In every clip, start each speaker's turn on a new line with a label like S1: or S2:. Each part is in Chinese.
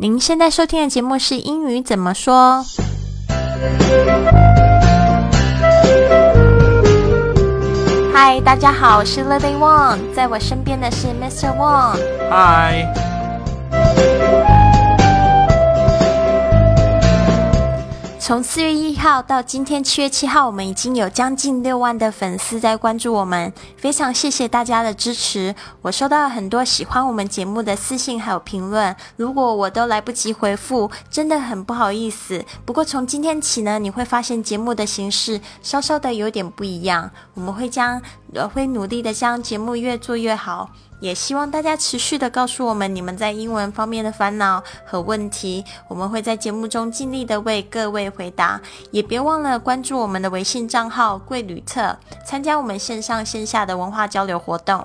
S1: 您现在收听的节目是英语怎么说？嗨，大家好，我是 Lady Wong，在我身边的是 Mr. Wang。
S2: 嗨
S1: 从四月一号到今天七月七号，我们已经有将近六万的粉丝在关注我们，非常谢谢大家的支持。我收到了很多喜欢我们节目的私信还有评论，如果我都来不及回复，真的很不好意思。不过从今天起呢，你会发现节目的形式稍稍的有点不一样，我们会将呃会努力的将节目越做越好。也希望大家持续的告诉我们你们在英文方面的烦恼和问题，我们会在节目中尽力的为各位回答。也别忘了关注我们的微信账号“贵旅特”，参加我们线上线下的文化交流活动。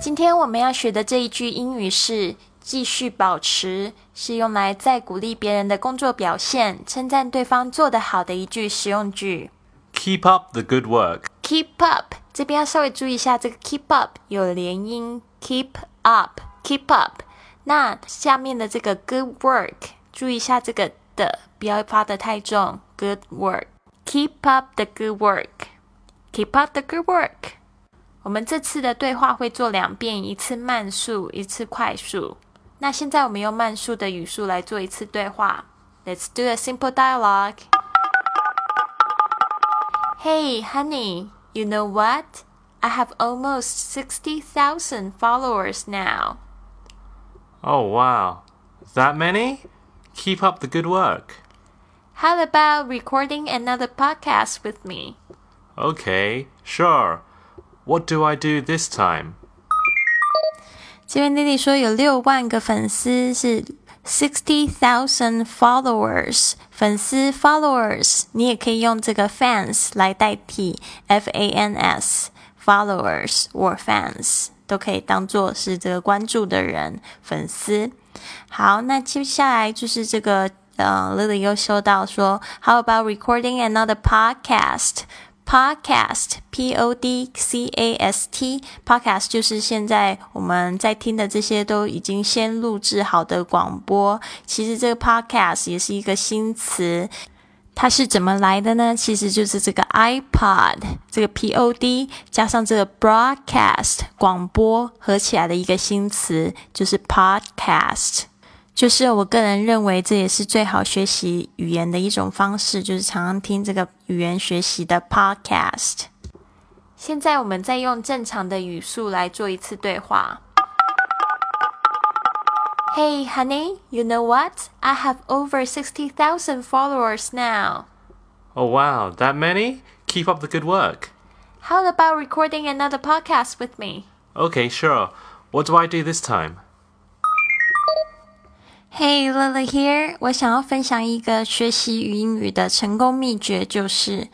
S1: 今天我们要学的这一句英语是“继续保持”，是用来在鼓励别人的工作表现、称赞对方做得好的一句实用句。
S2: Keep up the good work.
S1: keep up 这边要稍微注意一下，这个 keep up 有连音，keep up，keep up。那下面的这个 good work，注意一下这个的，不要发的太重。good work，keep up the good work，keep up the good work。我们这次的对话会做两遍，一次慢速，一次快速。那现在我们用慢速的语速来做一次对话。Let's do a simple dialogue. Hey, honey, you know what? I have almost 60,000 followers now.
S2: Oh, wow. That many? Keep up the good work.
S1: How about recording another podcast with me?
S2: Okay, sure. What do I do this time?
S1: 这边丽丽说有六万个粉丝是 sixty thousand followers，粉丝 followers，你也可以用这个 fans 来代替 f a n s followers or fans 都可以当做是这个关注的人粉丝。好，那接下来就是这个呃，Lily 又收到说，How about recording another podcast？Podcast, Podcast，p o d c a s t，podcast 就是现在我们在听的这些都已经先录制好的广播。其实这个 podcast 也是一个新词，它是怎么来的呢？其实就是这个 iPod 这个 P O D 加上这个 broadcast 广播合起来的一个新词，就是 podcast。就是我个人认为，这也是最好学习语言的一种方式，就是常常听这个语言学习的 podcast。现在我们再用正常的语速来做一次对话。Hey, honey, you know what? I have over sixty thousand followers now.
S2: Oh, wow. That many? Keep up the good work.
S1: How about recording another podcast with me?
S2: Okay, sure. What do I do this time?
S1: Hey, Lily here。我想要分享一个学习语英语的成功秘诀，就是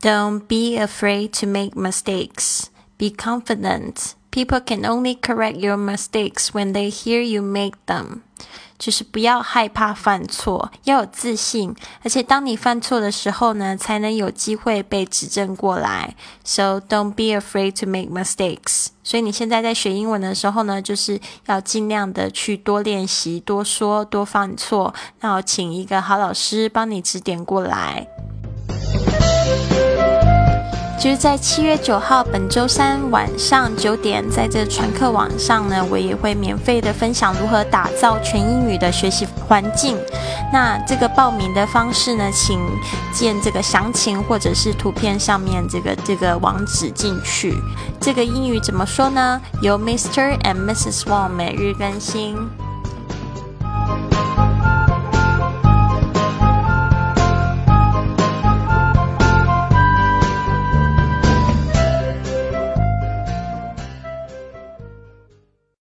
S1: Don't be afraid to make mistakes. Be confident. People can only correct your mistakes when they hear you make them. 就是不要害怕犯错，要有自信，而且当你犯错的时候呢，才能有机会被指正过来。So don't be afraid to make mistakes. 所以你现在在学英文的时候呢，就是要尽量的去多练习、多说、多犯错，那我请一个好老师帮你指点过来。就是在七月九号本周三晚上九点，在这传课网上呢，我也会免费的分享如何打造全英语的学习环境。那这个报名的方式呢，请见这个详情或者是图片上面这个这个网址进去。这个英语怎么说呢？由 Mr. and Mrs. Wang 每日更新。